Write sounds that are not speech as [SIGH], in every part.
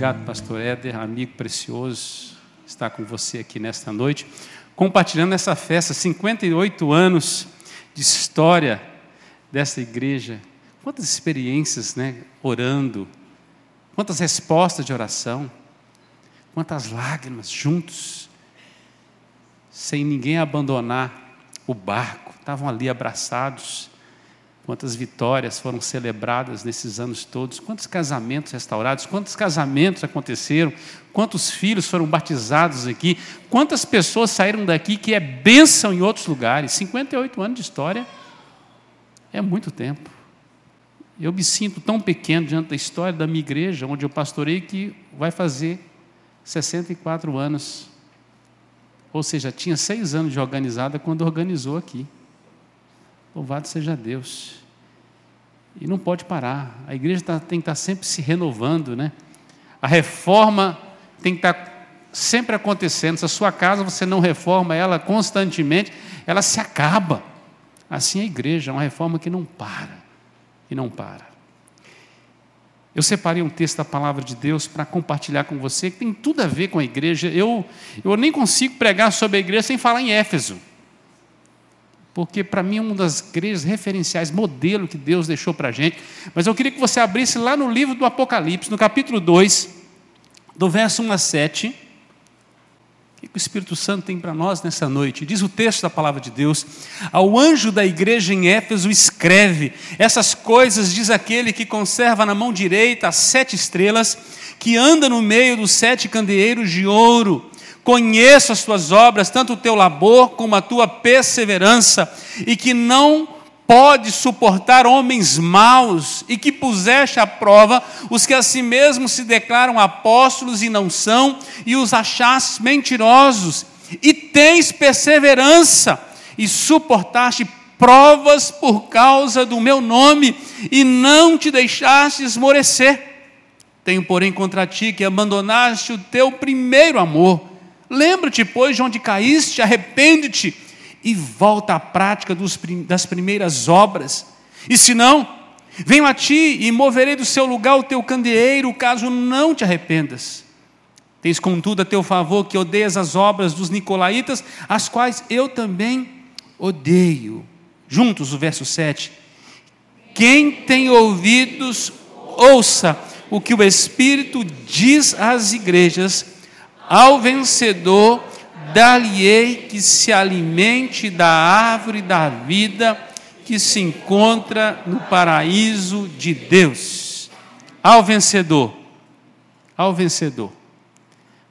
Obrigado, pastor Éder, amigo precioso, estar com você aqui nesta noite, compartilhando essa festa, 58 anos de história dessa igreja. Quantas experiências, né, orando, quantas respostas de oração, quantas lágrimas juntos, sem ninguém abandonar o barco, estavam ali abraçados quantas vitórias foram celebradas nesses anos todos, quantos casamentos restaurados, quantos casamentos aconteceram, quantos filhos foram batizados aqui, quantas pessoas saíram daqui que é bênção em outros lugares. 58 anos de história é muito tempo. Eu me sinto tão pequeno diante da história da minha igreja, onde eu pastorei, que vai fazer 64 anos. Ou seja, tinha seis anos de organizada quando organizou aqui. Louvado seja Deus. E não pode parar. A igreja tá, tem que estar tá sempre se renovando, né? A reforma tem que estar tá sempre acontecendo. Se a sua casa você não reforma ela constantemente, ela se acaba. Assim é a igreja, é uma reforma que não para. E não para. Eu separei um texto da palavra de Deus para compartilhar com você, que tem tudo a ver com a igreja. Eu, eu nem consigo pregar sobre a igreja sem falar em Éfeso porque para mim é uma das igrejas referenciais, modelo que Deus deixou para a gente. Mas eu queria que você abrisse lá no livro do Apocalipse, no capítulo 2, do verso 1 a 7. O que o Espírito Santo tem para nós nessa noite? Diz o texto da palavra de Deus: Ao anjo da igreja em Éfeso escreve: Essas coisas diz aquele que conserva na mão direita as sete estrelas, que anda no meio dos sete candeeiros de ouro Conheço as tuas obras, tanto o teu labor como a tua perseverança, e que não pode suportar homens maus, e que puseste à prova os que a si mesmos se declaram apóstolos e não são, e os achaste mentirosos, e tens perseverança, e suportaste provas por causa do meu nome, e não te deixaste esmorecer. Tenho, porém, contra ti que abandonaste o teu primeiro amor. Lembra-te, pois, de onde caíste, arrepende-te e volta à prática dos, das primeiras obras. E se não, venho a ti e moverei do seu lugar o teu candeeiro, caso não te arrependas. Tens, contudo, a teu favor que odeias as obras dos nicolaítas, as quais eu também odeio. Juntos, o verso 7. Quem tem ouvidos, ouça o que o Espírito diz às igrejas. Ao vencedor, dar-lhe-ei que se alimente da árvore da vida que se encontra no paraíso de Deus. Ao vencedor, ao vencedor.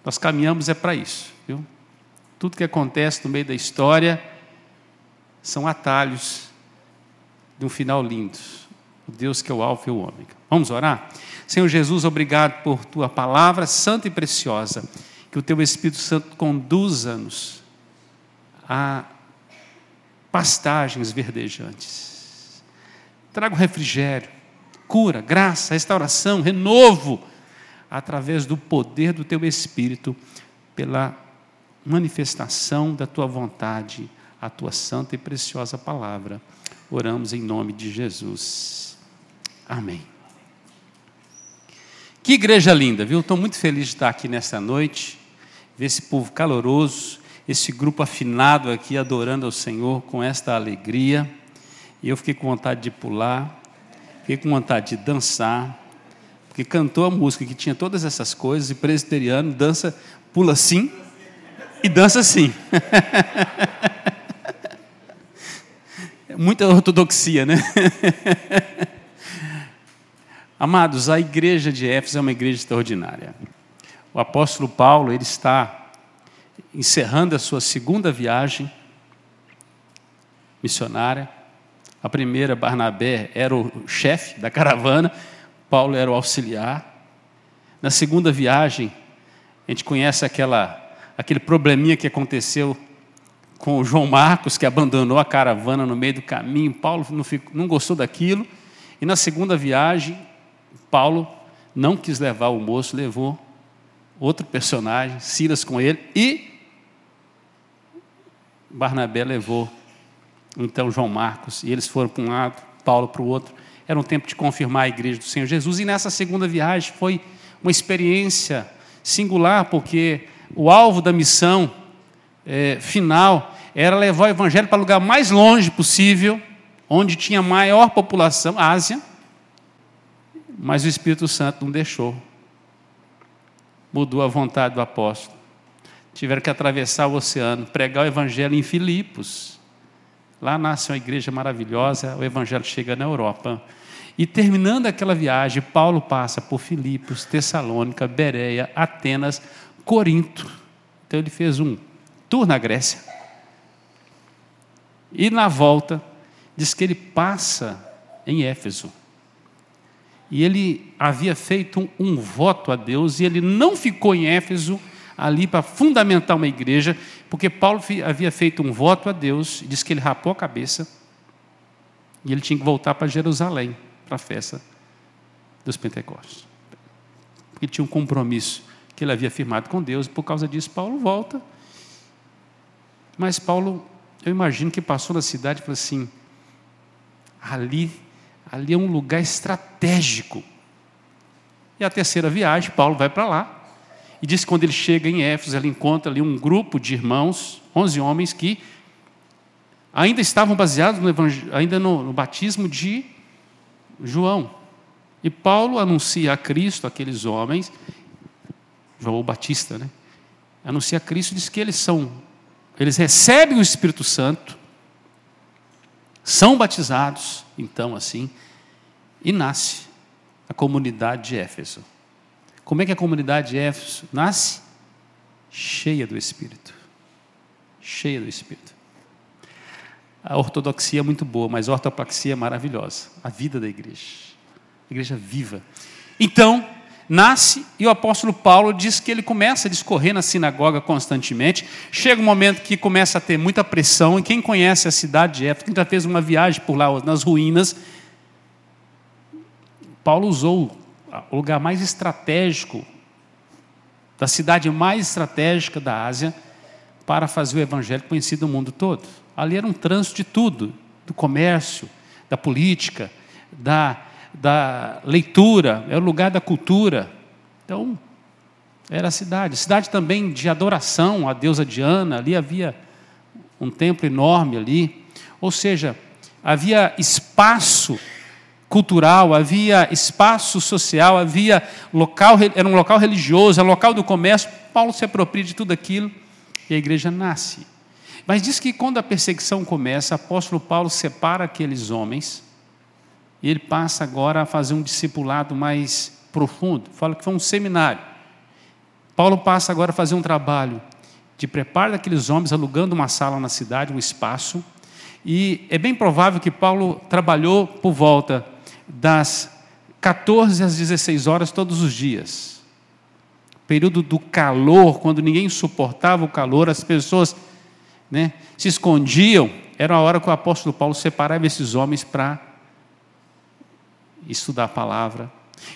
Nós caminhamos é para isso, viu? Tudo que acontece no meio da história são atalhos de um final lindo. O Deus que é o alfa e o ômega. Vamos orar? Senhor Jesus, obrigado por tua palavra santa e preciosa que o teu Espírito Santo conduza-nos a pastagens verdejantes. Traga o refrigério, cura, graça, restauração, renovo, através do poder do teu Espírito, pela manifestação da tua vontade, a tua santa e preciosa palavra. Oramos em nome de Jesus. Amém. Que igreja linda, viu? Estou muito feliz de estar aqui nessa noite esse povo caloroso, esse grupo afinado aqui adorando ao Senhor com esta alegria. E eu fiquei com vontade de pular, fiquei com vontade de dançar, porque cantou a música que tinha todas essas coisas, e presbiteriano dança, pula assim e dança assim. [LAUGHS] Muita ortodoxia, né? [LAUGHS] Amados, a igreja de Éfeso é uma igreja extraordinária o apóstolo Paulo ele está encerrando a sua segunda viagem missionária. A primeira, Barnabé era o chefe da caravana, Paulo era o auxiliar. Na segunda viagem, a gente conhece aquela, aquele probleminha que aconteceu com o João Marcos, que abandonou a caravana no meio do caminho. Paulo não, ficou, não gostou daquilo. E na segunda viagem, Paulo não quis levar o moço, levou outro personagem, Silas com ele, e Barnabé levou então João Marcos, e eles foram para um lado, Paulo para o outro. Era um tempo de confirmar a igreja do Senhor Jesus, e nessa segunda viagem foi uma experiência singular, porque o alvo da missão é, final era levar o evangelho para o lugar mais longe possível, onde tinha maior população, Ásia, mas o Espírito Santo não deixou. Mudou a vontade do apóstolo. Tiveram que atravessar o oceano, pregar o evangelho em Filipos. Lá nasce uma igreja maravilhosa, o evangelho chega na Europa. E terminando aquela viagem, Paulo passa por Filipos, Tessalônica, Bereia, Atenas, Corinto. Então ele fez um tour na Grécia. E na volta, diz que ele passa em Éfeso. E ele havia feito um, um voto a Deus, e ele não ficou em Éfeso ali para fundamentar uma igreja, porque Paulo havia feito um voto a Deus, diz que ele rapou a cabeça, e ele tinha que voltar para Jerusalém, para a festa dos Pentecostes. Porque tinha um compromisso que ele havia firmado com Deus, e por causa disso Paulo volta. Mas Paulo, eu imagino que passou na cidade e falou assim: ali, ali é um lugar estratégico. E a terceira viagem, Paulo vai para lá, e diz que quando ele chega em Éfeso, ele encontra ali um grupo de irmãos, 11 homens, que ainda estavam baseados no, ainda no, no batismo de João. E Paulo anuncia a Cristo, aqueles homens, João Batista, né? Anuncia a Cristo, diz que eles são, eles recebem o Espírito Santo, são batizados, então assim, e nasce a comunidade de Éfeso. Como é que a comunidade de Éfeso nasce? Cheia do Espírito. Cheia do Espírito. A ortodoxia é muito boa, mas a ortopraxia é maravilhosa. A vida da igreja. A igreja viva. Então, nasce e o apóstolo Paulo diz que ele começa a discorrer na sinagoga constantemente. Chega um momento que começa a ter muita pressão, e quem conhece a cidade de Éfeso, quem já fez uma viagem por lá nas ruínas, Paulo usou o lugar mais estratégico, da cidade mais estratégica da Ásia, para fazer o evangelho conhecido no mundo todo. Ali era um trânsito de tudo, do comércio, da política, da, da leitura, era o lugar da cultura. Então, era a cidade. Cidade também de adoração à deusa Diana, ali havia um templo enorme ali. Ou seja, havia espaço cultural, havia espaço social, havia local, era um local religioso, era um local do comércio. Paulo se apropria de tudo aquilo e a igreja nasce. Mas diz que quando a perseguição começa, o apóstolo Paulo separa aqueles homens e ele passa agora a fazer um discipulado mais profundo. Fala que foi um seminário. Paulo passa agora a fazer um trabalho de preparo daqueles homens, alugando uma sala na cidade, um espaço. E é bem provável que Paulo trabalhou por volta das 14 às 16 horas todos os dias. Período do calor, quando ninguém suportava o calor, as pessoas né, se escondiam, era a hora que o apóstolo Paulo separava esses homens para estudar a palavra.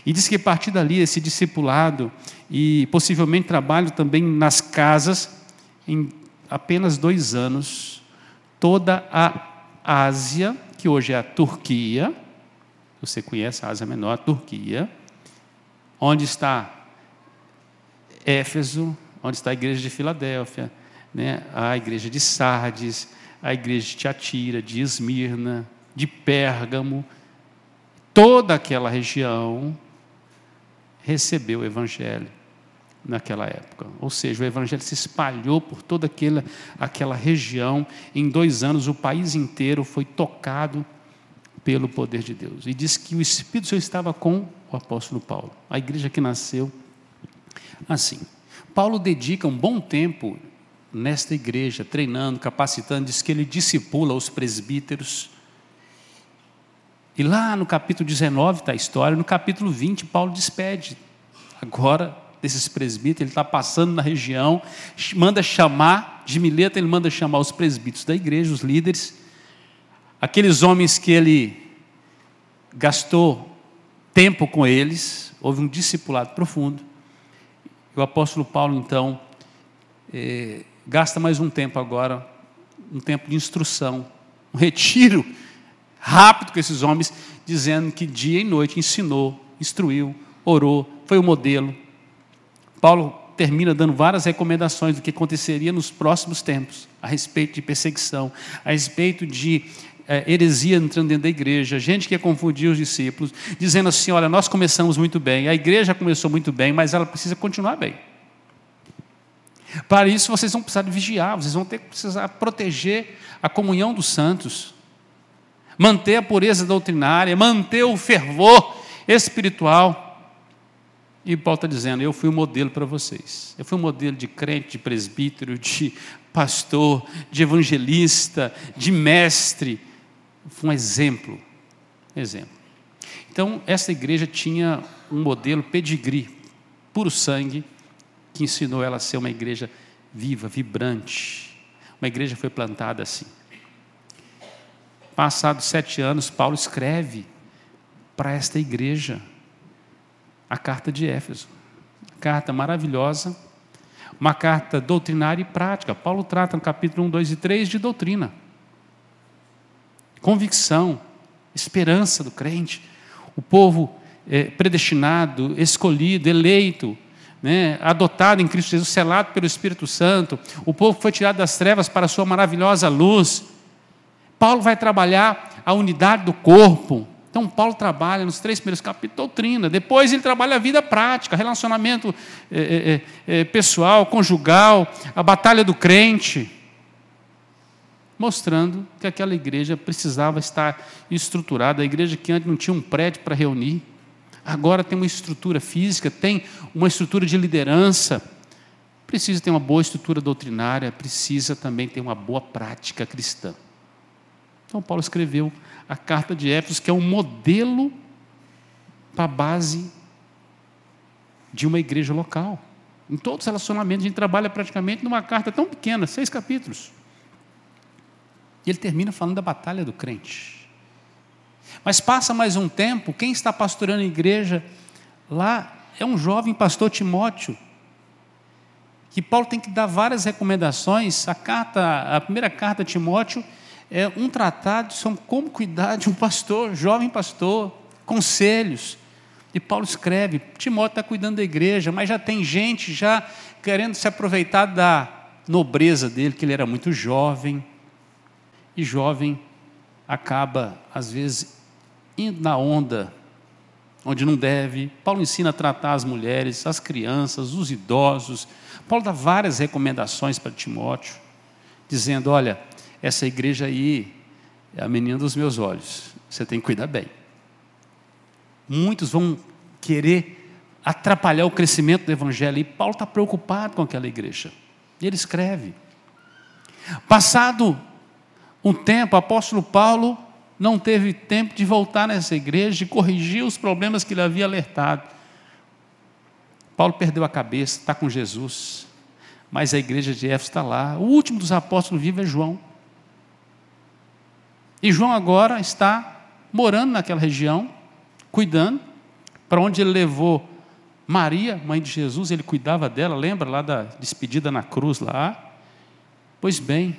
E diz que a partir dali, esse discipulado e possivelmente trabalho também nas casas, em apenas dois anos, toda a Ásia, que hoje é a Turquia, você conhece a Ásia Menor, a Turquia, onde está Éfeso, onde está a igreja de Filadélfia, né? a igreja de Sardes, a igreja de Tiatira, de Esmirna, de Pérgamo, toda aquela região recebeu o evangelho naquela época. Ou seja, o evangelho se espalhou por toda aquela, aquela região. Em dois anos, o país inteiro foi tocado pelo poder de Deus. E diz que o Espírito Santo estava com o apóstolo Paulo. A igreja que nasceu assim. Paulo dedica um bom tempo nesta igreja, treinando, capacitando, diz que ele discipula os presbíteros. E lá no capítulo 19 está a história, no capítulo 20, Paulo despede agora desses presbíteros, ele está passando na região, manda chamar, de Mileta, ele manda chamar os presbíteros da igreja, os líderes, Aqueles homens que ele gastou tempo com eles, houve um discipulado profundo. E o apóstolo Paulo, então, eh, gasta mais um tempo agora, um tempo de instrução, um retiro rápido com esses homens, dizendo que dia e noite ensinou, instruiu, orou, foi o modelo Paulo termina dando várias recomendações do que aconteceria nos próximos tempos, a respeito de perseguição, a respeito de é, heresia entrando dentro da igreja, gente que ia confundir os discípulos, dizendo assim: olha, nós começamos muito bem, a igreja começou muito bem, mas ela precisa continuar bem. Para isso, vocês vão precisar vigiar, vocês vão ter que precisar proteger a comunhão dos santos, manter a pureza doutrinária, manter o fervor espiritual. E Paulo está dizendo: Eu fui um modelo para vocês. Eu fui um modelo de crente, de presbítero, de pastor, de evangelista, de mestre. Foi um exemplo. Exemplo. Então, essa igreja tinha um modelo pedigree, puro sangue, que ensinou ela a ser uma igreja viva, vibrante. Uma igreja foi plantada assim. Passados sete anos, Paulo escreve para esta igreja a carta de Éfeso. Carta maravilhosa, uma carta doutrinária e prática. Paulo trata no capítulo 1, 2 e 3 de doutrina, convicção, esperança do crente, o povo é, predestinado, escolhido, eleito, né, adotado em Cristo Jesus, selado pelo Espírito Santo, o povo foi tirado das trevas para a sua maravilhosa luz. Paulo vai trabalhar a unidade do corpo. Então, Paulo trabalha nos três primeiros capítulos doutrina, depois ele trabalha a vida prática, relacionamento é, é, é, pessoal, conjugal, a batalha do crente, mostrando que aquela igreja precisava estar estruturada, a igreja que antes não tinha um prédio para reunir, agora tem uma estrutura física, tem uma estrutura de liderança, precisa ter uma boa estrutura doutrinária, precisa também ter uma boa prática cristã. Então, Paulo escreveu a carta de Éfeso, que é um modelo para a base de uma igreja local. Em todos os relacionamentos, a gente trabalha praticamente numa carta tão pequena, seis capítulos. E ele termina falando da batalha do crente. Mas passa mais um tempo, quem está pastorando a igreja lá é um jovem pastor Timóteo, que Paulo tem que dar várias recomendações. A carta, a primeira carta a Timóteo é um tratado sobre como cuidar de um pastor, jovem pastor, conselhos. E Paulo escreve: Timóteo está cuidando da igreja, mas já tem gente já querendo se aproveitar da nobreza dele, que ele era muito jovem. E jovem acaba, às vezes, indo na onda onde não deve. Paulo ensina a tratar as mulheres, as crianças, os idosos. Paulo dá várias recomendações para Timóteo, dizendo: olha, essa igreja aí é a menina dos meus olhos, você tem que cuidar bem. Muitos vão querer atrapalhar o crescimento do evangelho, e Paulo está preocupado com aquela igreja. E ele escreve. Passado um tempo, o apóstolo Paulo não teve tempo de voltar nessa igreja e corrigir os problemas que ele havia alertado. Paulo perdeu a cabeça, está com Jesus, mas a igreja de Éfeso está lá. O último dos apóstolos vivos é João. E João agora está morando naquela região, cuidando, para onde ele levou Maria, mãe de Jesus, ele cuidava dela, lembra lá da despedida na cruz lá? Pois bem,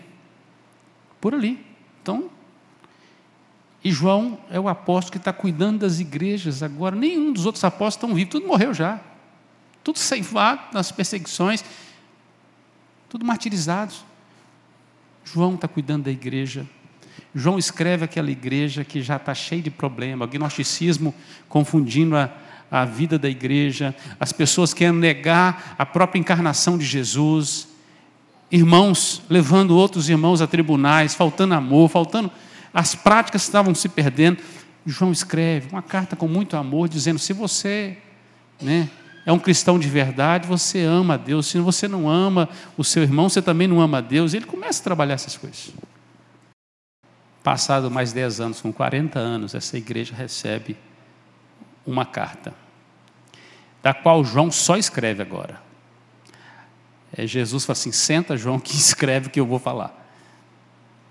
por ali. Então, e João é o apóstolo que está cuidando das igrejas agora. Nenhum dos outros apóstolos estão vivos, tudo morreu já. Tudo ceifado nas perseguições, tudo martirizados. João está cuidando da igreja. João escreve aquela igreja que já está cheia de problema, gnosticismo confundindo a, a vida da igreja, as pessoas querem negar a própria encarnação de Jesus, irmãos levando outros irmãos a tribunais, faltando amor, faltando as práticas estavam se perdendo. João escreve uma carta com muito amor, dizendo: se você né, é um cristão de verdade, você ama a Deus. Se você não ama o seu irmão, você também não ama a Deus. Ele começa a trabalhar essas coisas. Passado mais 10 anos, com 40 anos, essa igreja recebe uma carta, da qual João só escreve agora. É, Jesus fala assim: senta, João, que [LAUGHS] escreve o que eu vou falar.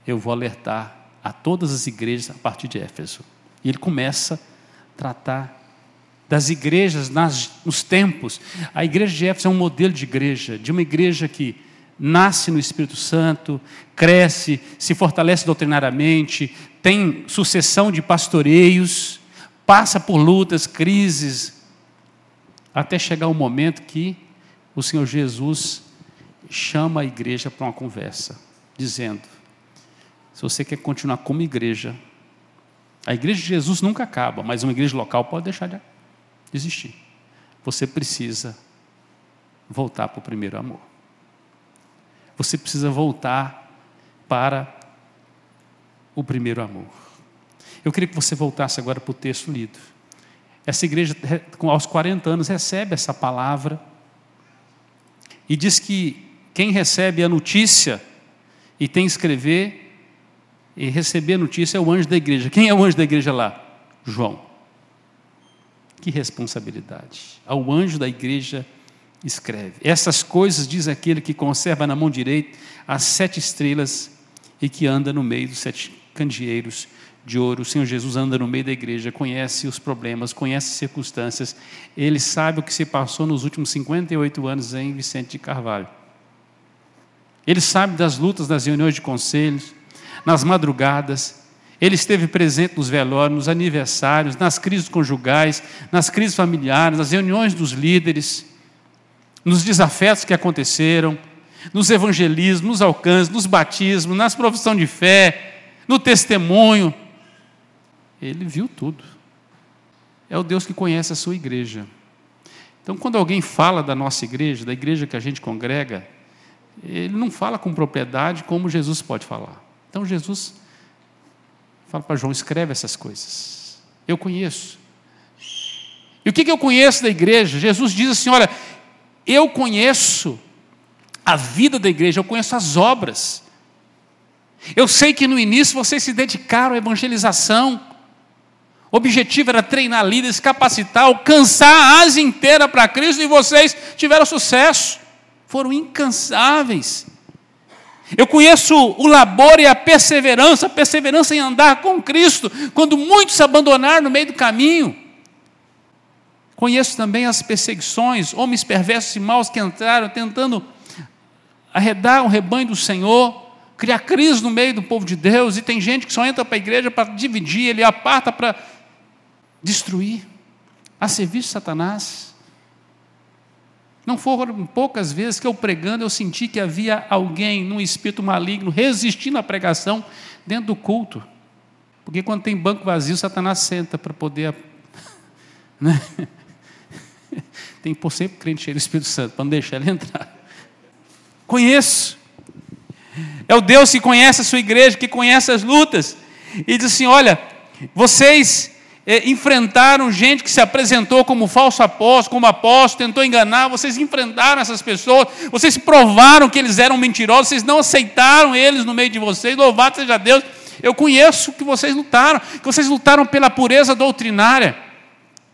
Eu vou alertar a todas as igrejas a partir de Éfeso. E ele começa a tratar das igrejas nas, nos tempos. A igreja de Éfeso é um modelo de igreja, de uma igreja que nasce no Espírito Santo, cresce, se fortalece doutrinariamente, tem sucessão de pastoreios, passa por lutas, crises, até chegar o momento que o Senhor Jesus chama a igreja para uma conversa, dizendo: se você quer continuar como igreja, a igreja de Jesus nunca acaba, mas uma igreja local pode deixar de existir. Você precisa voltar para o primeiro amor. Você precisa voltar para o primeiro amor. Eu queria que você voltasse agora para o texto lido. Essa igreja, aos 40 anos, recebe essa palavra e diz que quem recebe a notícia e tem escrever e receber a notícia é o anjo da igreja. Quem é o anjo da igreja lá? João. Que responsabilidade. Ao anjo da igreja escreve. Essas coisas diz aquele que conserva na mão direita as sete estrelas e que anda no meio dos sete candeeiros de ouro. O Senhor Jesus anda no meio da igreja, conhece os problemas, conhece as circunstâncias. Ele sabe o que se passou nos últimos 58 anos em Vicente de Carvalho. Ele sabe das lutas, das reuniões de conselhos, nas madrugadas, ele esteve presente nos velórios, nos aniversários, nas crises conjugais, nas crises familiares, nas reuniões dos líderes, nos desafetos que aconteceram, nos evangelismos, nos alcances, nos batismos, nas profissões de fé, no testemunho. Ele viu tudo. É o Deus que conhece a sua igreja. Então, quando alguém fala da nossa igreja, da igreja que a gente congrega, ele não fala com propriedade como Jesus pode falar. Então Jesus fala para João: escreve essas coisas. Eu conheço. E o que, que eu conheço da igreja? Jesus diz assim: olha, eu conheço a vida da igreja, eu conheço as obras. Eu sei que no início vocês se dedicaram à evangelização. O objetivo era treinar líderes, capacitar, alcançar a Ásia inteira para Cristo e vocês tiveram sucesso. Foram incansáveis. Eu conheço o labor e a perseverança, a perseverança em andar com Cristo, quando muitos se abandonaram no meio do caminho. Conheço também as perseguições, homens perversos e maus que entraram tentando arredar o rebanho do Senhor, criar crise no meio do povo de Deus, e tem gente que só entra para a igreja para dividir, ele aparta para destruir, a serviço de Satanás. Não foram poucas vezes que eu pregando eu senti que havia alguém num espírito maligno resistindo à pregação dentro do culto. Porque quando tem banco vazio, Satanás senta para poder. [LAUGHS] Né? Tem por sempre crente cheio do Espírito Santo, para não deixar ele [LAUGHS] entrar. Conheço. É o Deus que conhece a sua igreja, que conhece as lutas. E diz assim: olha, vocês é, enfrentaram gente que se apresentou como falso apóstolo, como apóstolo, tentou enganar, vocês enfrentaram essas pessoas, vocês provaram que eles eram mentirosos, vocês não aceitaram eles no meio de vocês, louvado seja Deus. Eu conheço que vocês lutaram, que vocês lutaram pela pureza doutrinária.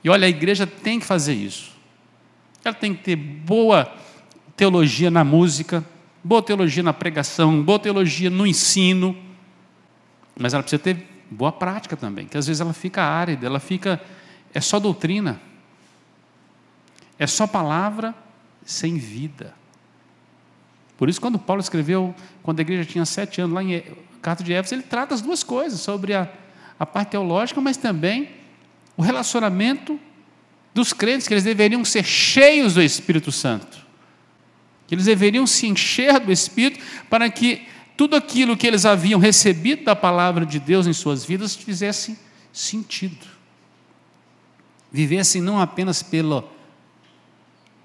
E olha, a igreja tem que fazer isso. Ela tem que ter boa teologia na música, boa teologia na pregação, boa teologia no ensino, mas ela precisa ter boa prática também, que às vezes ela fica árida, ela fica. É só doutrina. É só palavra sem vida. Por isso, quando Paulo escreveu, quando a igreja tinha sete anos, lá em Carta de Éfeso, ele trata as duas coisas, sobre a, a parte teológica, mas também o relacionamento dos crentes, que eles deveriam ser cheios do Espírito Santo. Que eles deveriam se encher do Espírito para que tudo aquilo que eles haviam recebido da palavra de Deus em suas vidas fizesse sentido. Vivessem não apenas pelo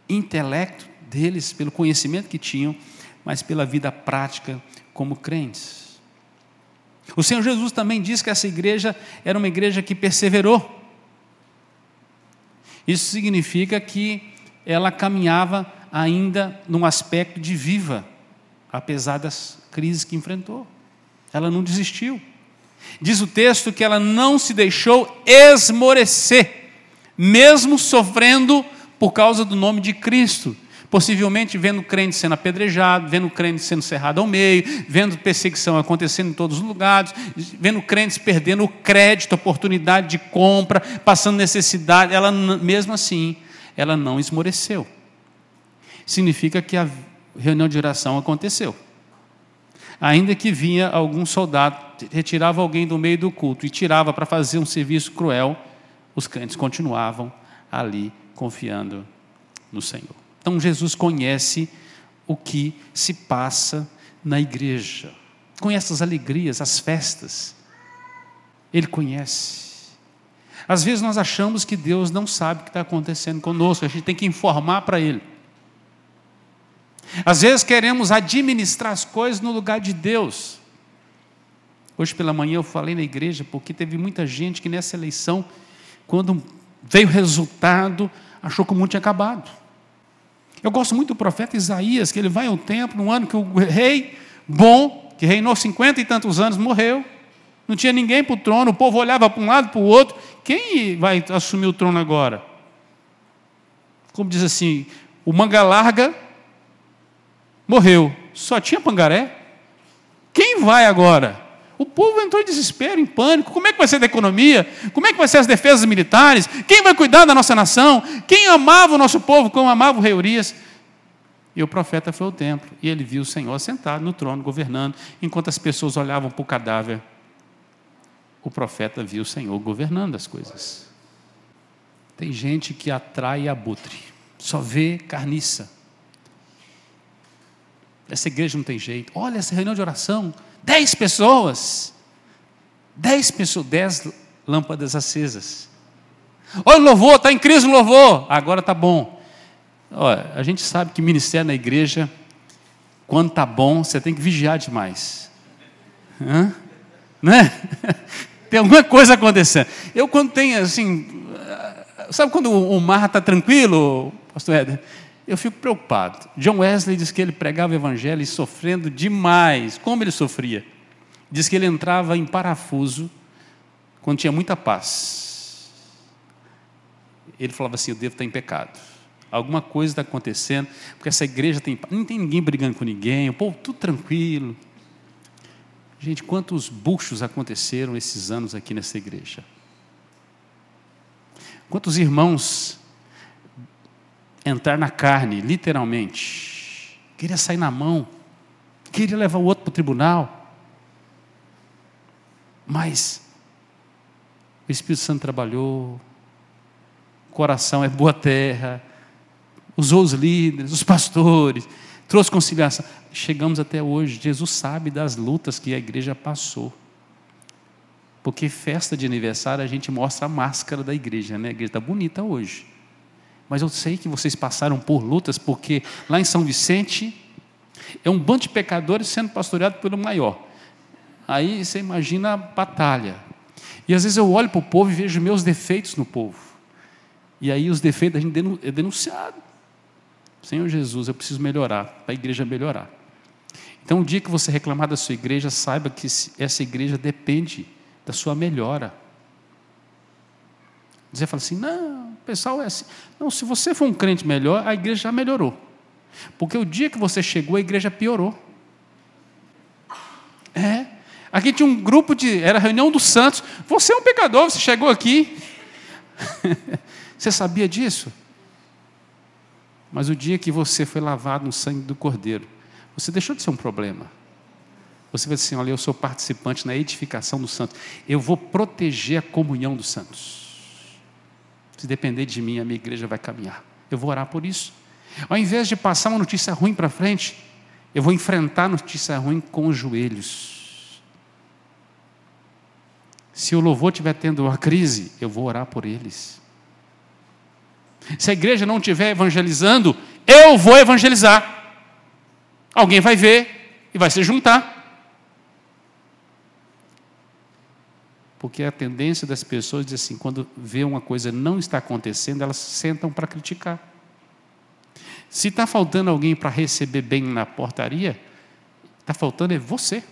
intelecto deles, pelo conhecimento que tinham, mas pela vida prática como crentes. O Senhor Jesus também diz que essa igreja era uma igreja que perseverou. Isso significa que ela caminhava ainda num aspecto de viva, apesar das crises que enfrentou. Ela não desistiu. Diz o texto que ela não se deixou esmorecer, mesmo sofrendo por causa do nome de Cristo. Possivelmente vendo crente sendo apedrejado, vendo crente sendo cerrado ao meio, vendo perseguição acontecendo em todos os lugares, vendo crentes perdendo o crédito, oportunidade de compra, passando necessidade. Ela, mesmo assim, ela não esmoreceu. Significa que a reunião de oração aconteceu ainda que vinha algum soldado, retirava alguém do meio do culto e tirava para fazer um serviço cruel, os crentes continuavam ali confiando no Senhor. Então Jesus conhece o que se passa na igreja, conhece as alegrias, as festas. Ele conhece. Às vezes nós achamos que Deus não sabe o que está acontecendo conosco, a gente tem que informar para Ele. Às vezes queremos administrar as coisas no lugar de Deus. Hoje pela manhã eu falei na igreja, porque teve muita gente que nessa eleição, quando veio o resultado, achou que o mundo tinha acabado. Eu gosto muito do profeta Isaías, que ele vai ao templo no ano que o rei bom, que reinou cinquenta e tantos anos, morreu. Não tinha ninguém para o trono, o povo olhava para um lado, para o outro. Quem vai assumir o trono agora? Como diz assim, o manga larga morreu, só tinha pangaré. Quem vai agora? O povo entrou em desespero, em pânico. Como é que vai ser da economia? Como é que vai ser as defesas militares? Quem vai cuidar da nossa nação? Quem amava o nosso povo como amava o rei Urias? E o profeta foi ao templo e ele viu o Senhor sentado no trono, governando, enquanto as pessoas olhavam para o cadáver. O profeta viu o Senhor governando as coisas. Tem gente que atrai abutre, só vê carniça. Essa igreja não tem jeito. Olha essa reunião de oração. Dez pessoas. Dez pessoas, dez lâmpadas acesas. Olha o louvor, está em crise o louvor. Agora está bom. Olha, a gente sabe que ministério na igreja, quando está bom, você tem que vigiar demais. Hã? Né? [LAUGHS] Tem alguma coisa acontecendo. Eu, quando tem assim. Sabe quando o mar está tranquilo, Pastor Éder? Eu fico preocupado. John Wesley diz que ele pregava o evangelho e sofrendo demais. Como ele sofria? Diz que ele entrava em parafuso quando tinha muita paz. Ele falava assim: Eu devo estar em pecado. Alguma coisa está acontecendo, porque essa igreja tem. Não tem ninguém brigando com ninguém, o povo tudo tranquilo. Gente, quantos buchos aconteceram esses anos aqui nessa igreja? Quantos irmãos entrar na carne, literalmente. Queria sair na mão, queria levar o outro para o tribunal. Mas o Espírito Santo trabalhou, o coração é boa terra, usou os líderes, os pastores, trouxe conciliação. Chegamos até hoje. Jesus sabe das lutas que a igreja passou. Porque festa de aniversário a gente mostra a máscara da igreja, né? A igreja está bonita hoje. Mas eu sei que vocês passaram por lutas, porque lá em São Vicente é um bando de pecadores sendo pastoreado pelo maior. Aí você imagina a batalha. E às vezes eu olho para o povo e vejo meus defeitos no povo. E aí os defeitos a gente é denunciado. Senhor Jesus, eu preciso melhorar, para a igreja melhorar. Então, o dia que você reclamar da sua igreja, saiba que essa igreja depende da sua melhora. Você fala assim, não, o pessoal é assim. Não, se você for um crente melhor, a igreja já melhorou. Porque o dia que você chegou, a igreja piorou. É. Aqui tinha um grupo de. Era a reunião dos santos. Você é um pecador, você chegou aqui. [LAUGHS] você sabia disso? Mas o dia que você foi lavado no sangue do Cordeiro, você deixou de ser um problema. Você vai dizer assim: olha, eu sou participante na edificação dos santos. Eu vou proteger a comunhão dos santos. Se depender de mim, a minha igreja vai caminhar. Eu vou orar por isso. Ao invés de passar uma notícia ruim para frente, eu vou enfrentar a notícia ruim com os joelhos. Se o louvor estiver tendo uma crise, eu vou orar por eles. Se a igreja não estiver evangelizando, eu vou evangelizar. Alguém vai ver e vai se juntar. Porque a tendência das pessoas diz assim, quando vê uma coisa não está acontecendo, elas sentam para criticar. Se está faltando alguém para receber bem na portaria, está faltando é você.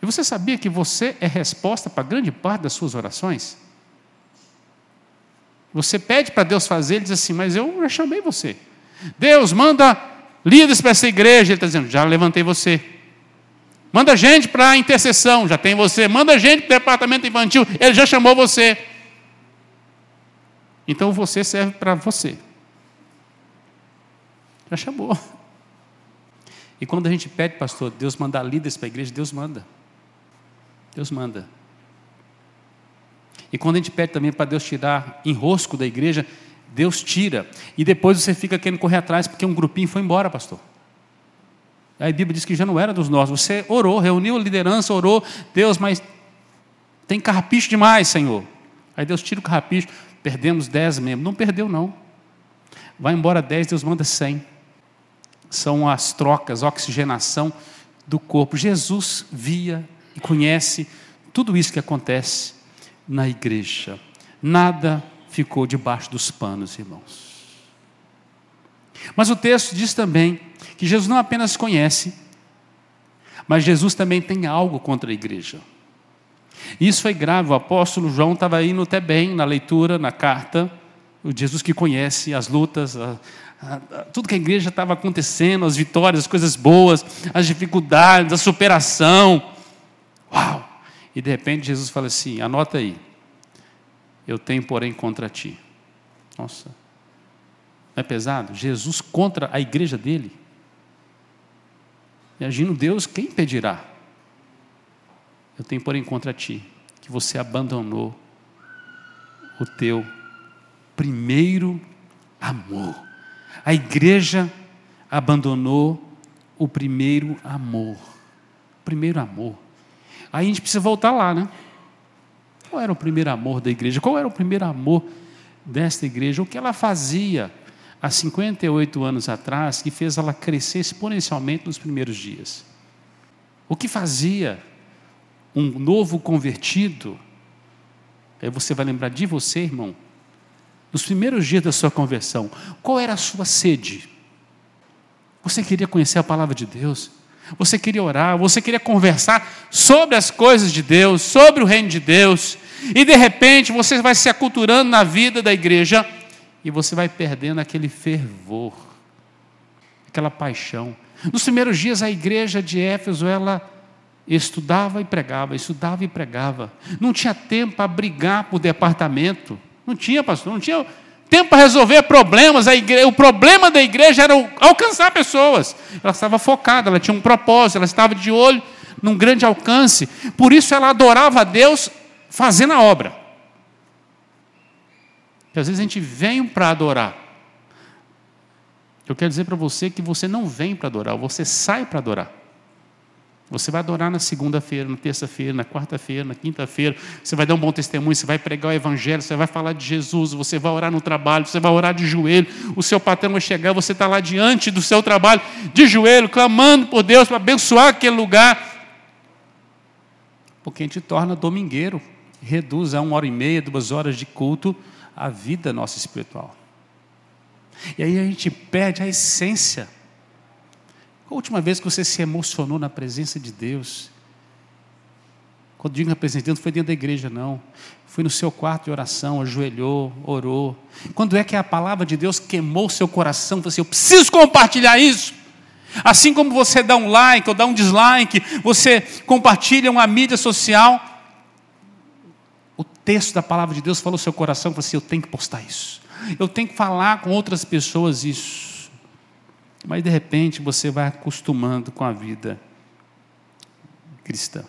E você sabia que você é resposta para grande parte das suas orações? Você pede para Deus fazer, ele diz assim, mas eu já chamei você. Deus, manda líderes para essa igreja. Ele está dizendo, já levantei você. Manda gente para a intercessão, já tem você. Manda gente para o departamento infantil, ele já chamou você. Então você serve para você. Já chamou. E quando a gente pede, pastor, Deus mandar líderes para a igreja, Deus manda. Deus manda. E quando a gente pede também para Deus tirar enrosco da igreja, Deus tira. E depois você fica querendo correr atrás porque um grupinho foi embora, pastor. A Bíblia diz que já não era dos nossos. Você orou, reuniu a liderança, orou, Deus, mas tem carrapicho demais, Senhor. Aí Deus tira o carrapicho, perdemos dez membros. Não perdeu, não. Vai embora dez, Deus manda cem. São as trocas, oxigenação do corpo. Jesus via e conhece tudo isso que acontece na igreja. Nada ficou debaixo dos panos, irmãos. Mas o texto diz também que Jesus não apenas conhece, mas Jesus também tem algo contra a igreja. Isso foi grave, o apóstolo João estava indo até bem na leitura, na carta, o Jesus que conhece as lutas, a, a, a, tudo que a igreja estava acontecendo, as vitórias, as coisas boas, as dificuldades, a superação. Uau! E de repente Jesus fala assim: anota aí, eu tenho, porém, contra ti. Nossa, não é pesado? Jesus contra a igreja dele. E agindo Deus, quem impedirá? Eu tenho, porém, contra ti, que você abandonou o teu primeiro amor. A igreja abandonou o primeiro amor. Primeiro amor. Aí a gente precisa voltar lá, né? Qual era o primeiro amor da igreja? Qual era o primeiro amor desta igreja? O que ela fazia há 58 anos atrás que fez ela crescer exponencialmente nos primeiros dias? O que fazia um novo convertido? Aí você vai lembrar de você, irmão, nos primeiros dias da sua conversão. Qual era a sua sede? Você queria conhecer a palavra de Deus? Você queria orar, você queria conversar sobre as coisas de Deus, sobre o reino de Deus, e de repente você vai se aculturando na vida da igreja e você vai perdendo aquele fervor, aquela paixão. Nos primeiros dias a igreja de Éfeso, ela estudava e pregava, estudava e pregava. Não tinha tempo para brigar por departamento. Não tinha, pastor, não tinha tempo para resolver problemas. Igreja, o problema da igreja era alcançar pessoas. Ela estava focada, ela tinha um propósito, ela estava de olho num grande alcance. Por isso ela adorava a Deus fazendo a obra. Que às vezes a gente vem para adorar. Eu quero dizer para você que você não vem para adorar, você sai para adorar. Você vai adorar na segunda-feira, na terça-feira, na quarta-feira, na quinta-feira. Você vai dar um bom testemunho, você vai pregar o Evangelho, você vai falar de Jesus, você vai orar no trabalho, você vai orar de joelho. O seu patrão vai chegar, você está lá diante do seu trabalho, de joelho, clamando por Deus para abençoar aquele lugar. Porque a gente torna domingueiro reduz a uma hora e meia, duas horas de culto a vida nossa espiritual. E aí a gente perde a essência. Qual a última vez que você se emocionou na presença de Deus? Quando digo na presença de Deus, não foi dentro da igreja, não. Foi no seu quarto de oração, ajoelhou, orou. Quando é que a palavra de Deus queimou seu coração? Você, assim, eu preciso compartilhar isso. Assim como você dá um like ou dá um dislike, você compartilha uma mídia social, texto da palavra de Deus falou no seu coração, você, assim, eu tenho que postar isso. Eu tenho que falar com outras pessoas isso. Mas de repente você vai acostumando com a vida cristã.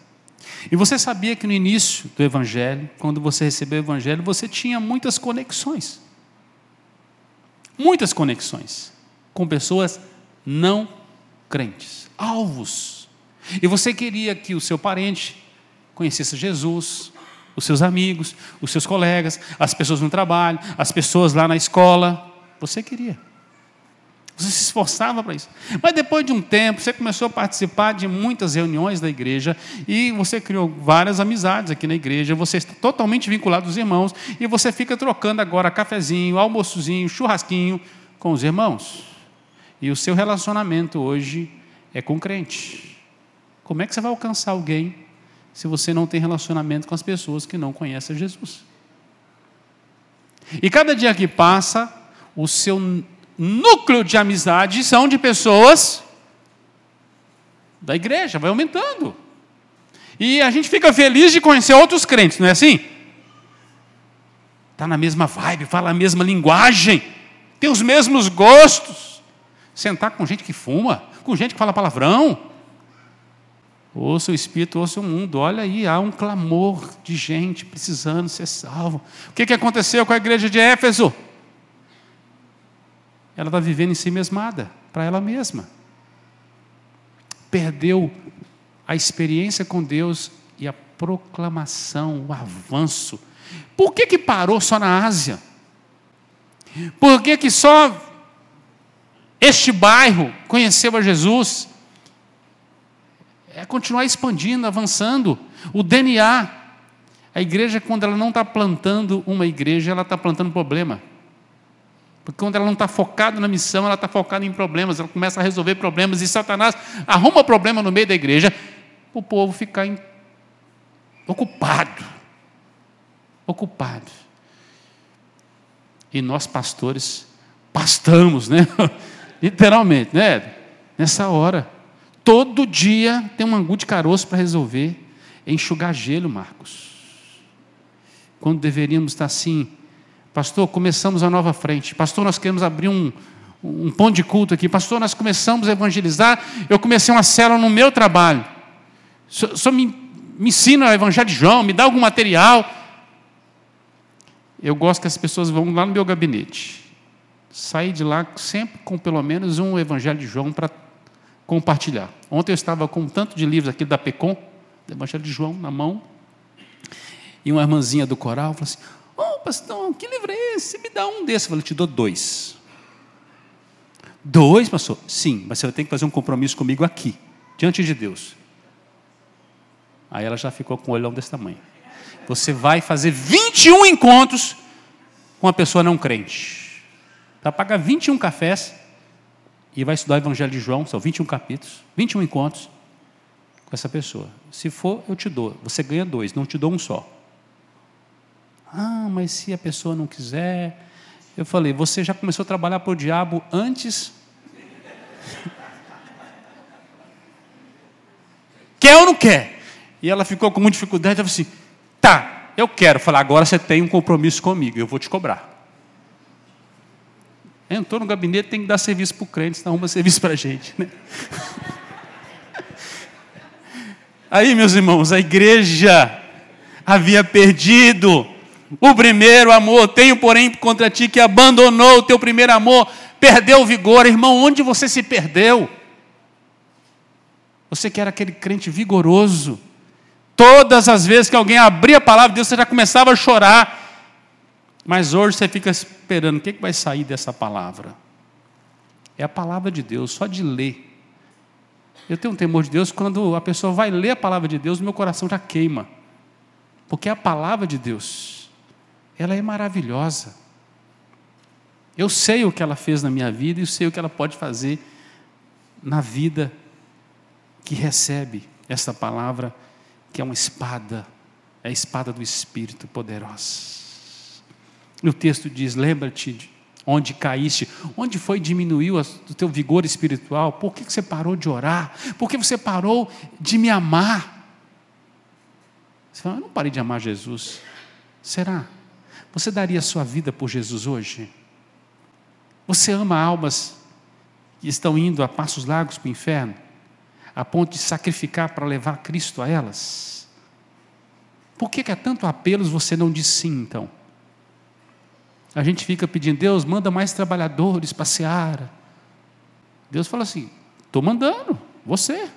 E você sabia que no início do Evangelho, quando você recebeu o Evangelho, você tinha muitas conexões. Muitas conexões com pessoas não crentes, alvos. E você queria que o seu parente conhecesse Jesus, os seus amigos, os seus colegas, as pessoas no trabalho, as pessoas lá na escola. Você queria. Você se esforçava para isso. Mas depois de um tempo, você começou a participar de muitas reuniões da igreja e você criou várias amizades aqui na igreja. Você está totalmente vinculado aos irmãos e você fica trocando agora cafezinho, almoçozinho, churrasquinho com os irmãos. E o seu relacionamento hoje é com crente. Como é que você vai alcançar alguém se você não tem relacionamento com as pessoas que não conhecem Jesus. E cada dia que passa, o seu núcleo de amizade são de pessoas da igreja, vai aumentando. E a gente fica feliz de conhecer outros crentes, não é assim? Está na mesma vibe, fala a mesma linguagem, tem os mesmos gostos. Sentar com gente que fuma, com gente que fala palavrão, Ouça o Espírito, ouça o mundo. Olha aí, há um clamor de gente precisando ser salvo. O que, que aconteceu com a igreja de Éfeso? ela está vivendo em si mesmada, para ela mesma. Perdeu a experiência com Deus e a proclamação, o avanço. Por que, que parou só na Ásia? Por que, que só este bairro conheceu a Jesus? É continuar expandindo, avançando. O DNA. A igreja, quando ela não está plantando uma igreja, ela está plantando problema. Porque quando ela não está focada na missão, ela está focada em problemas, ela começa a resolver problemas, e Satanás arruma problema no meio da igreja, o povo ficar em... ocupado. Ocupado. E nós, pastores, pastamos, né? [LAUGHS] Literalmente, né? Nessa hora. Todo dia tem um angu de caroço para resolver. É enxugar gelo, Marcos. Quando deveríamos estar assim, pastor, começamos a nova frente. Pastor, nós queremos abrir um, um ponto de culto aqui. Pastor, nós começamos a evangelizar. Eu comecei uma célula no meu trabalho. Só me, me ensina o evangelho de João, me dá algum material. Eu gosto que as pessoas vão lá no meu gabinete. Sair de lá sempre com pelo menos um evangelho de João para compartilhar. Ontem eu estava com um tanto de livros aqui da PECOM, do Evangelho de João, na mão, e uma irmãzinha do coral falou assim: Ô oh, pastor, que livro é esse? Me dá um desses. Eu falei: Te dou dois. Dois, pastor? Sim, mas você vai ter que fazer um compromisso comigo aqui, diante de Deus. Aí ela já ficou com o olhão desse tamanho. Você vai fazer 21 encontros com uma pessoa não crente. Vai pagar 21 cafés e vai estudar o Evangelho de João, são 21 capítulos, 21 encontros com essa pessoa. Se for, eu te dou. Você ganha dois, não te dou um só. Ah, mas se a pessoa não quiser. Eu falei, você já começou a trabalhar para o diabo antes. [LAUGHS] quer ou não quer? E ela ficou com muita dificuldade. Ela falou assim: tá, eu quero. Eu falei, agora você tem um compromisso comigo, eu vou te cobrar. Entrou no gabinete, tem que dar serviço para o crente, senão arruma serviço para a gente. Né? [LAUGHS] Aí, meus irmãos, a igreja havia perdido o primeiro amor. Tenho, porém, contra ti que abandonou o teu primeiro amor, perdeu o vigor. Irmão, onde você se perdeu? Você que era aquele crente vigoroso. Todas as vezes que alguém abria a palavra de Deus, você já começava a chorar. Mas hoje você fica esperando, o que, que vai sair dessa palavra? É a palavra de Deus, só de ler. Eu tenho um temor de Deus, quando a pessoa vai ler a palavra de Deus, meu coração já queima. Porque a palavra de Deus, ela é maravilhosa. Eu sei o que ela fez na minha vida e eu sei o que ela pode fazer na vida que recebe essa palavra, que é uma espada, é a espada do Espírito poderosa. E o texto diz: lembra-te onde caíste, onde foi diminuiu o teu vigor espiritual, por que você parou de orar, por que você parou de me amar? Você fala, eu não parei de amar Jesus. Será? Você daria sua vida por Jesus hoje? Você ama almas que estão indo a passos largos para o inferno, a ponto de sacrificar para levar Cristo a elas? Por que, que há tanto apelos você não diz sim, então? A gente fica pedindo, Deus, manda mais trabalhadores para a seara. Deus fala assim: estou mandando, você.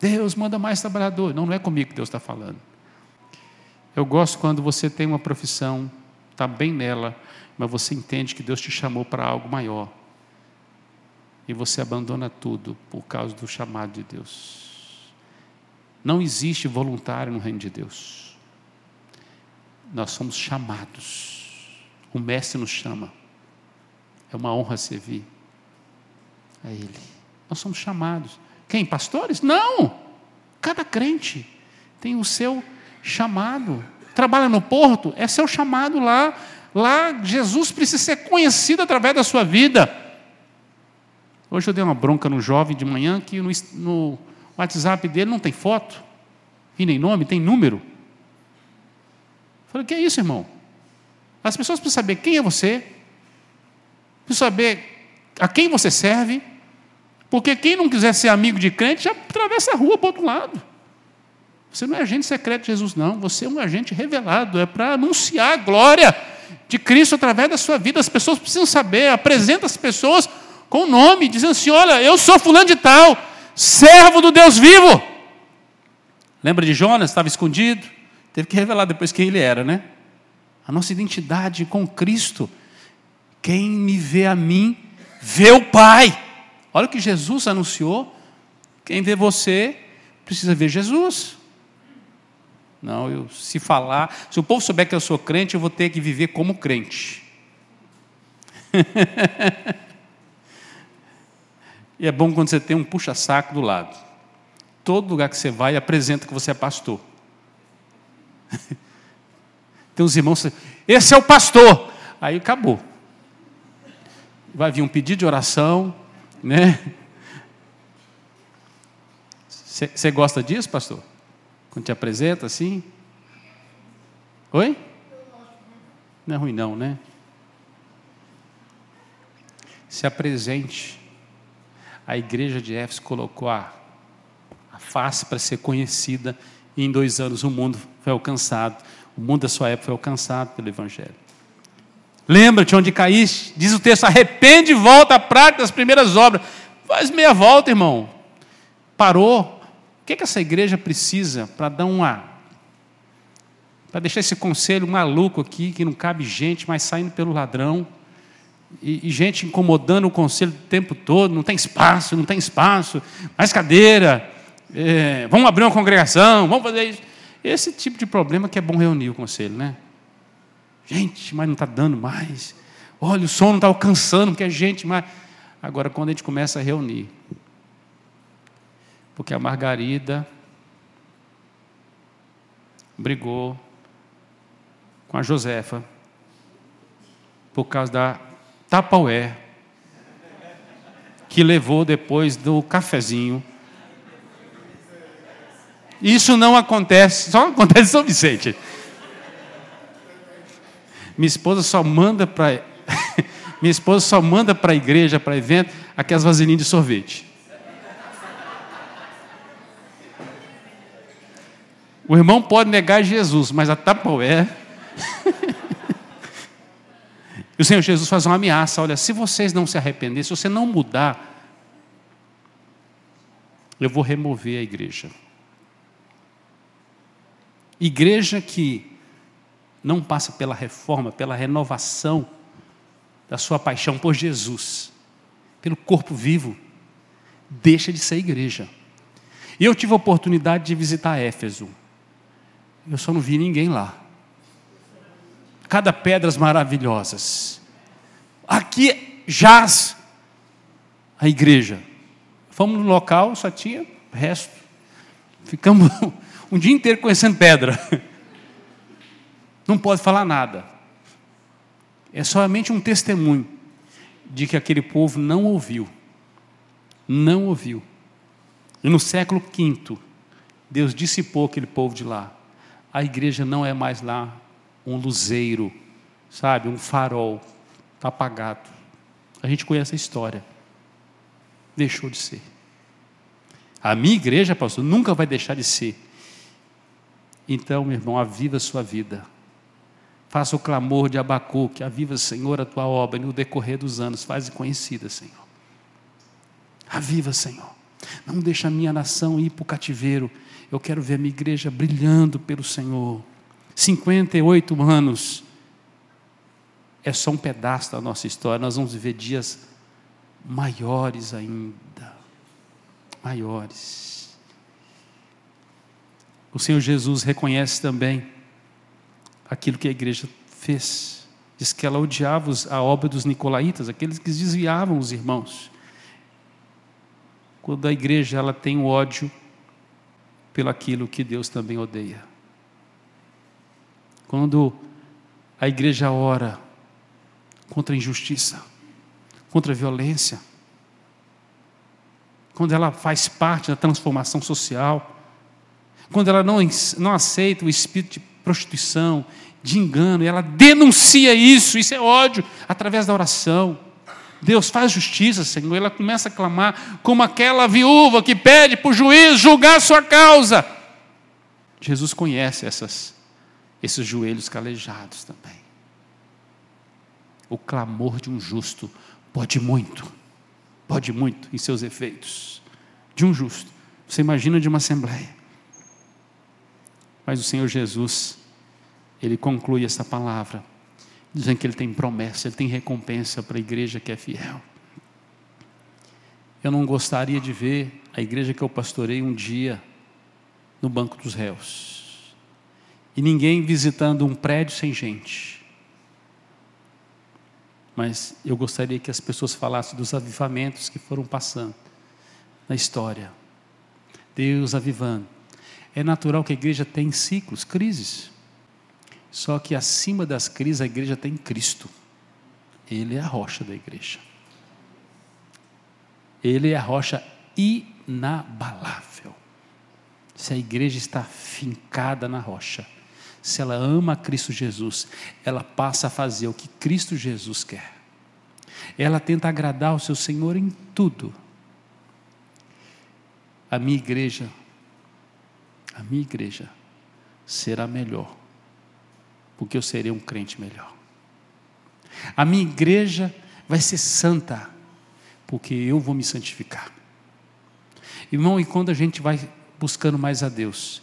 Deus manda mais trabalhadores. Não, não é comigo que Deus está falando. Eu gosto quando você tem uma profissão, está bem nela, mas você entende que Deus te chamou para algo maior. E você abandona tudo por causa do chamado de Deus. Não existe voluntário no reino de Deus. Nós somos chamados. O Mestre nos chama. É uma honra servir a Ele. Nós somos chamados. Quem? Pastores? Não! Cada crente tem o seu chamado. Trabalha no porto, é seu chamado lá. Lá, Jesus precisa ser conhecido através da sua vida. Hoje eu dei uma bronca no jovem de manhã que no, no WhatsApp dele não tem foto, e nem nome, tem número. Falei, que é isso, irmão? As pessoas precisam saber quem é você, precisam saber a quem você serve, porque quem não quiser ser amigo de crente já atravessa a rua para o outro lado. Você não é agente secreto de Jesus, não. Você é um agente revelado. É para anunciar a glória de Cristo através da sua vida. As pessoas precisam saber, apresenta as pessoas com o nome, dizendo assim: olha, eu sou fulano de tal, servo do Deus vivo. Lembra de Jonas? Estava escondido, teve que revelar depois quem ele era, né? A nossa identidade com Cristo. Quem me vê a mim, vê o Pai. Olha o que Jesus anunciou. Quem vê você, precisa ver Jesus. Não, eu, se falar, se o povo souber que eu sou crente, eu vou ter que viver como crente. [LAUGHS] e é bom quando você tem um puxa-saco do lado. Todo lugar que você vai, apresenta que você é pastor. [LAUGHS] tem uns irmãos, esse é o pastor. Aí acabou. Vai vir um pedido de oração, né? Você gosta disso, pastor? Quando te apresenta assim? Oi? Não é ruim, não, né? Se apresente. A igreja de Éfeso colocou a, a face para ser conhecida, e em dois anos o mundo foi alcançado. O mundo da sua época foi alcançado pelo Evangelho. Lembra-te onde caíste, diz o texto: arrepende e volta à prática das primeiras obras. Faz meia volta, irmão. Parou, que, que essa igreja precisa para dar uma. para deixar esse conselho maluco aqui, que não cabe gente, mas saindo pelo ladrão, e, e gente incomodando o conselho o tempo todo, não tem espaço, não tem espaço, mais cadeira, é, vamos abrir uma congregação, vamos fazer isso. Esse tipo de problema que é bom reunir o conselho, né? Gente, mas não está dando mais. Olha, o som não está alcançando, porque é gente, mas. Agora, quando a gente começa a reunir, porque a Margarida brigou com a Josefa por causa da Tapaué, que levou depois do cafezinho. Isso não acontece, só acontece em São Vicente. Minha esposa só manda para [LAUGHS] minha esposa só manda para a igreja, para evento, aquelas vasilhinhas de sorvete. O irmão pode negar Jesus, mas a Tapoé. e [LAUGHS] o Senhor Jesus faz uma ameaça: olha, se vocês não se arrependerem, se você não mudar, eu vou remover a igreja. Igreja que não passa pela reforma, pela renovação da sua paixão por Jesus, pelo corpo vivo, deixa de ser igreja. E eu tive a oportunidade de visitar Éfeso. Eu só não vi ninguém lá. Cada pedras maravilhosas. Aqui jaz a igreja. Fomos no local, só tinha resto. Ficamos um dia inteiro conhecendo pedra. Não pode falar nada. É somente um testemunho de que aquele povo não ouviu. Não ouviu. E no século V, Deus dissipou aquele povo de lá a igreja não é mais lá um luzeiro, sabe, um farol, está apagado. A gente conhece a história. Deixou de ser. A minha igreja, pastor, nunca vai deixar de ser. Então, meu irmão, aviva a sua vida. Faça o clamor de Abacuque, aviva, Senhor, a tua obra e no decorrer dos anos, faz conhecida, Senhor. Aviva, Senhor. Não deixa a minha nação ir para o cativeiro. Eu quero ver a minha igreja brilhando pelo Senhor. 58 anos é só um pedaço da nossa história. Nós vamos viver dias maiores ainda. Maiores. O Senhor Jesus reconhece também aquilo que a igreja fez. Diz que ela odiava a obra dos nicolaítas, aqueles que desviavam os irmãos. Quando a igreja ela tem o ódio pelo aquilo que Deus também odeia. Quando a igreja ora contra a injustiça, contra a violência, quando ela faz parte da transformação social, quando ela não, não aceita o espírito de prostituição, de engano, e ela denuncia isso, isso é ódio, através da oração. Deus faz justiça, Senhor. Ela começa a clamar como aquela viúva que pede para o juiz julgar sua causa. Jesus conhece essas, esses joelhos calejados também. O clamor de um justo pode muito, pode muito em seus efeitos. De um justo. Você imagina de uma assembleia. Mas o Senhor Jesus, ele conclui essa palavra, dizendo que ele tem promessa, ele tem recompensa para a igreja que é fiel. Eu não gostaria de ver a igreja que eu pastorei um dia no banco dos réus. E ninguém visitando um prédio sem gente. Mas eu gostaria que as pessoas falassem dos avivamentos que foram passando na história. Deus avivando. É natural que a igreja tenha ciclos, crises. Só que acima das crises a igreja tem Cristo. Ele é a rocha da igreja. Ele é a rocha inabalável. Se a igreja está fincada na rocha, se ela ama Cristo Jesus, ela passa a fazer o que Cristo Jesus quer. Ela tenta agradar o seu Senhor em tudo. A minha igreja, a minha igreja será melhor, porque eu serei um crente melhor. A minha igreja vai ser santa, porque eu vou me santificar. Irmão, e quando a gente vai buscando mais a Deus,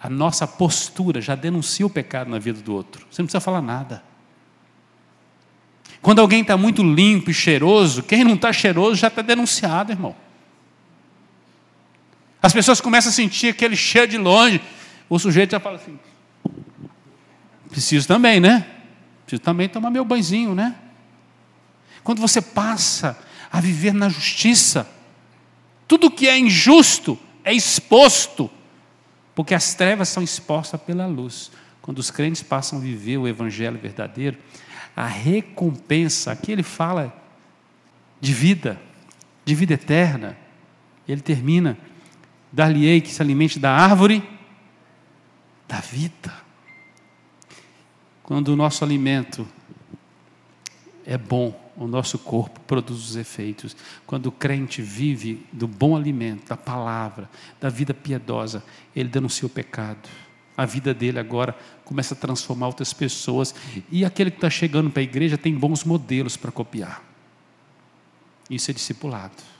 a nossa postura já denuncia o pecado na vida do outro. Você não precisa falar nada. Quando alguém está muito limpo e cheiroso, quem não está cheiroso já está denunciado, irmão. As pessoas começam a sentir aquele cheiro de longe. O sujeito já fala assim: preciso também, né? Preciso também tomar meu banhozinho, né? Quando você passa a viver na justiça. Tudo que é injusto é exposto, porque as trevas são expostas pela luz. Quando os crentes passam a viver o evangelho verdadeiro, a recompensa, aqui ele fala de vida, de vida eterna. Ele termina: dar-lhe-ei que se alimente da árvore da vida. Quando o nosso alimento é bom, o nosso corpo produz os efeitos. Quando o crente vive do bom alimento, da palavra, da vida piedosa, ele denuncia o pecado. A vida dele agora começa a transformar outras pessoas. E aquele que está chegando para a igreja tem bons modelos para copiar. Isso é discipulado.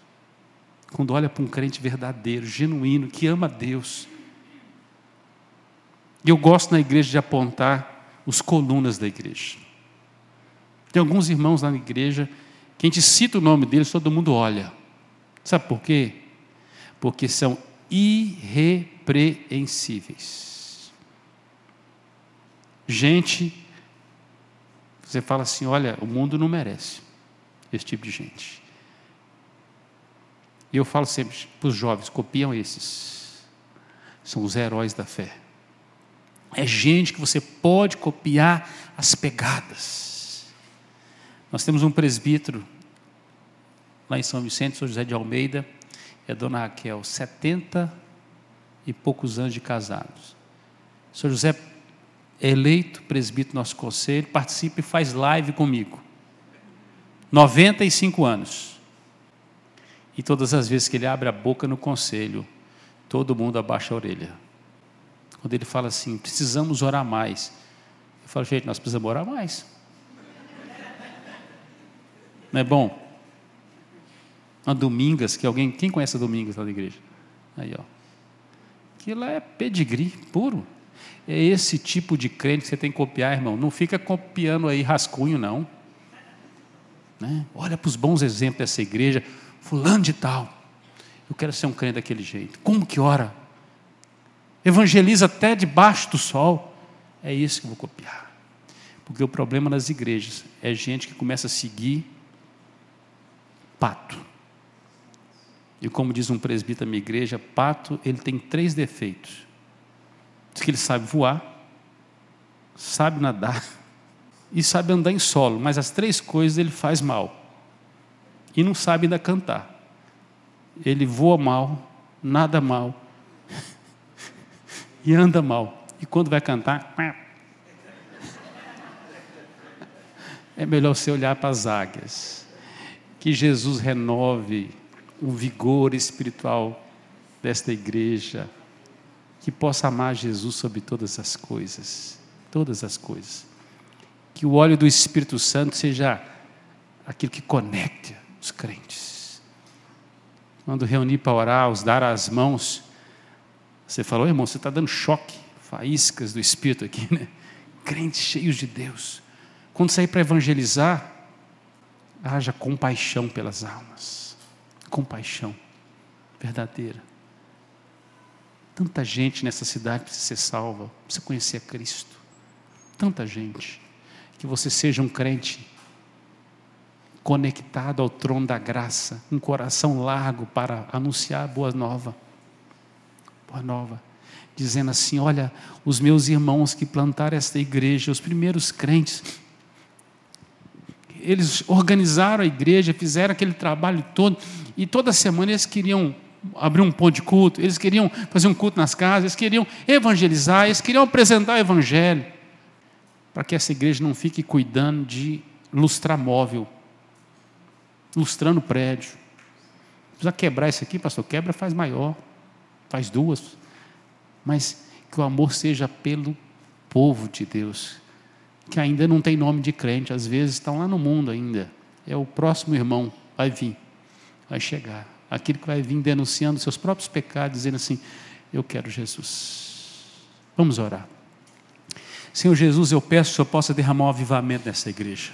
Quando olha para um crente verdadeiro, genuíno, que ama Deus. E eu gosto na igreja de apontar os colunas da igreja. Tem alguns irmãos lá na igreja que a gente cita o nome deles, todo mundo olha. Sabe por quê? Porque são irrepreensíveis. Gente, você fala assim: olha, o mundo não merece esse tipo de gente. E eu falo sempre para os jovens: copiam esses. São os heróis da fé. É gente que você pode copiar as pegadas. Nós temos um presbítero lá em São Vicente, São José de Almeida, é dona Raquel, 70 e poucos anos de casados. São José é eleito presbítero do nosso conselho, participa e faz live comigo. 95 anos. E todas as vezes que ele abre a boca no conselho, todo mundo abaixa a orelha. Quando ele fala assim, precisamos orar mais. Eu falo, gente, nós precisamos orar mais. Não é bom? Uma Domingas, que alguém. Quem conhece a Domingas lá da igreja? Aí, ó. Aquilo é pedigree puro. É esse tipo de crente que você tem que copiar, irmão. Não fica copiando aí rascunho, não. Né? Olha para os bons exemplos dessa igreja. Fulano de tal. Eu quero ser um crente daquele jeito. Como que ora? Evangeliza até debaixo do sol. É isso que eu vou copiar. Porque o problema nas igrejas é gente que começa a seguir pato. E como diz um presbítero da minha igreja, pato, ele tem três defeitos. Diz que ele sabe voar, sabe nadar [LAUGHS] e sabe andar em solo, mas as três coisas ele faz mal. E não sabe ainda cantar. Ele voa mal, nada mal [LAUGHS] e anda mal. E quando vai cantar, [LAUGHS] é melhor você olhar para as águias que Jesus renove o vigor espiritual desta igreja, que possa amar Jesus sobre todas as coisas, todas as coisas. Que o óleo do Espírito Santo seja aquilo que conecte os crentes. Quando reunir para orar, os dar as mãos, você falou, irmão, você está dando choque, faíscas do Espírito aqui, né? [LAUGHS] Crentes cheios de Deus. Quando sair para evangelizar, haja compaixão pelas almas. Compaixão verdadeira. Tanta gente nessa cidade precisa ser salva, precisa conhecer a Cristo. Tanta gente. Que você seja um crente conectado ao trono da graça, um coração largo para anunciar a boa nova. Boa nova. Dizendo assim: olha, os meus irmãos que plantaram esta igreja, os primeiros crentes, eles organizaram a igreja, fizeram aquele trabalho todo, e toda semana eles queriam abrir um ponto de culto, eles queriam fazer um culto nas casas, eles queriam evangelizar, eles queriam apresentar o evangelho, para que essa igreja não fique cuidando de lustrar móvel, lustrando prédio. Precisa quebrar isso aqui, pastor, quebra faz maior, faz duas, mas que o amor seja pelo povo de Deus, que ainda não tem nome de crente, às vezes estão lá no mundo ainda, é o próximo irmão, vai vir, vai chegar aquele que vai vir denunciando seus próprios pecados, dizendo assim: Eu quero Jesus. Vamos orar. Senhor Jesus, eu peço que o Senhor possa derramar um avivamento nessa igreja.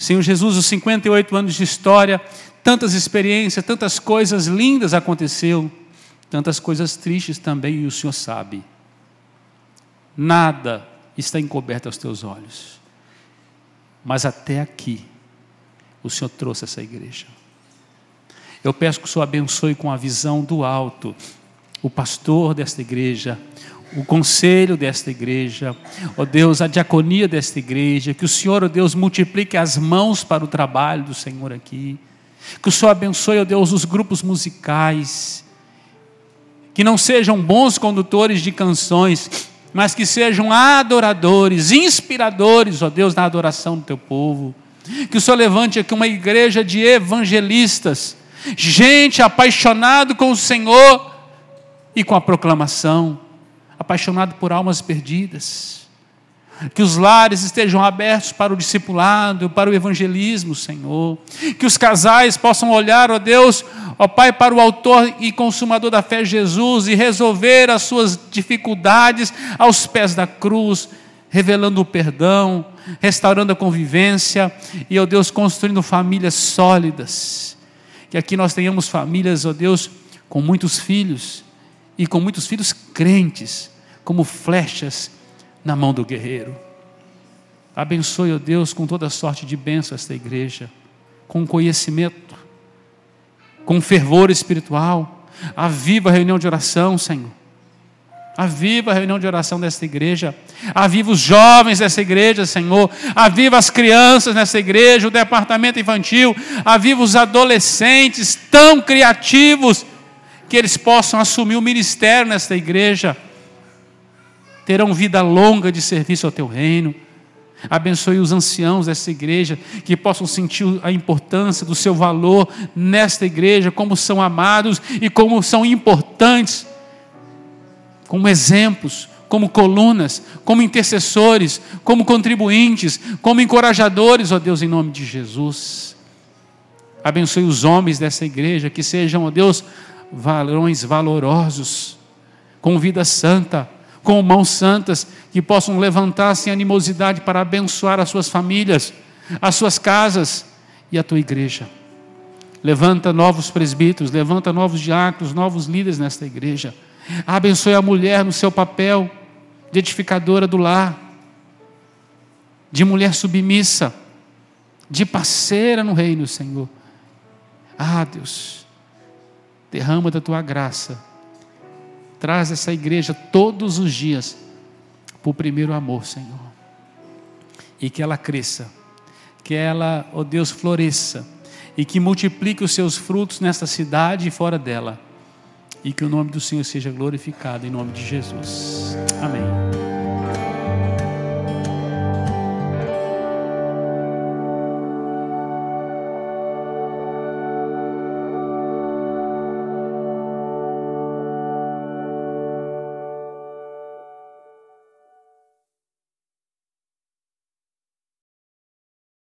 Senhor Jesus, os 58 anos de história, tantas experiências, tantas coisas lindas aconteceu, tantas coisas tristes também, e o Senhor sabe. Nada está encoberto aos teus olhos. Mas até aqui, o Senhor trouxe essa igreja. Eu peço que o Senhor abençoe com a visão do alto o pastor desta igreja, o conselho desta igreja, ó Deus, a diaconia desta igreja, que o Senhor, ó Deus, multiplique as mãos para o trabalho do Senhor aqui, que o Senhor abençoe, ó Deus, os grupos musicais, que não sejam bons condutores de canções, mas que sejam adoradores, inspiradores, ó Deus, na adoração do teu povo. Que o Senhor levante aqui uma igreja de evangelistas, gente apaixonado com o Senhor e com a proclamação, apaixonado por almas perdidas. Que os lares estejam abertos para o discipulado, para o evangelismo, Senhor. Que os casais possam olhar, ó Deus, ó Pai, para o autor e consumador da fé, Jesus, e resolver as suas dificuldades aos pés da cruz, revelando o perdão, restaurando a convivência e, ó Deus, construindo famílias sólidas que aqui nós tenhamos famílias, ó Deus, com muitos filhos e com muitos filhos crentes, como flechas na mão do guerreiro. Abençoe, ó Deus, com toda sorte de bênção esta igreja, com conhecimento, com fervor espiritual. Aviva a reunião de oração, Senhor. Aviva a reunião de oração desta igreja. Aviva os jovens dessa igreja, Senhor. Aviva as crianças nessa igreja, o departamento infantil. Aviva os adolescentes tão criativos que eles possam assumir o ministério nesta igreja. Terão vida longa de serviço ao teu reino. Abençoe os anciãos dessa igreja, que possam sentir a importância do seu valor nesta igreja, como são amados e como são importantes como exemplos, como colunas, como intercessores, como contribuintes, como encorajadores, ó Deus, em nome de Jesus. Abençoe os homens dessa igreja, que sejam, ó Deus, varões valorosos, com vida santa, com mãos santas, que possam levantar sem animosidade para abençoar as suas famílias, as suas casas e a tua igreja. Levanta novos presbíteros, levanta novos diáconos, novos líderes nesta igreja Abençoe a mulher no seu papel de edificadora do lar, de mulher submissa, de parceira no reino, Senhor. Ah, Deus, derrama da tua graça. Traz essa igreja todos os dias para o primeiro amor, Senhor. E que ela cresça, que ela, ó oh Deus, floresça e que multiplique os seus frutos nesta cidade e fora dela e que o nome do Senhor seja glorificado em nome de Jesus. Amém.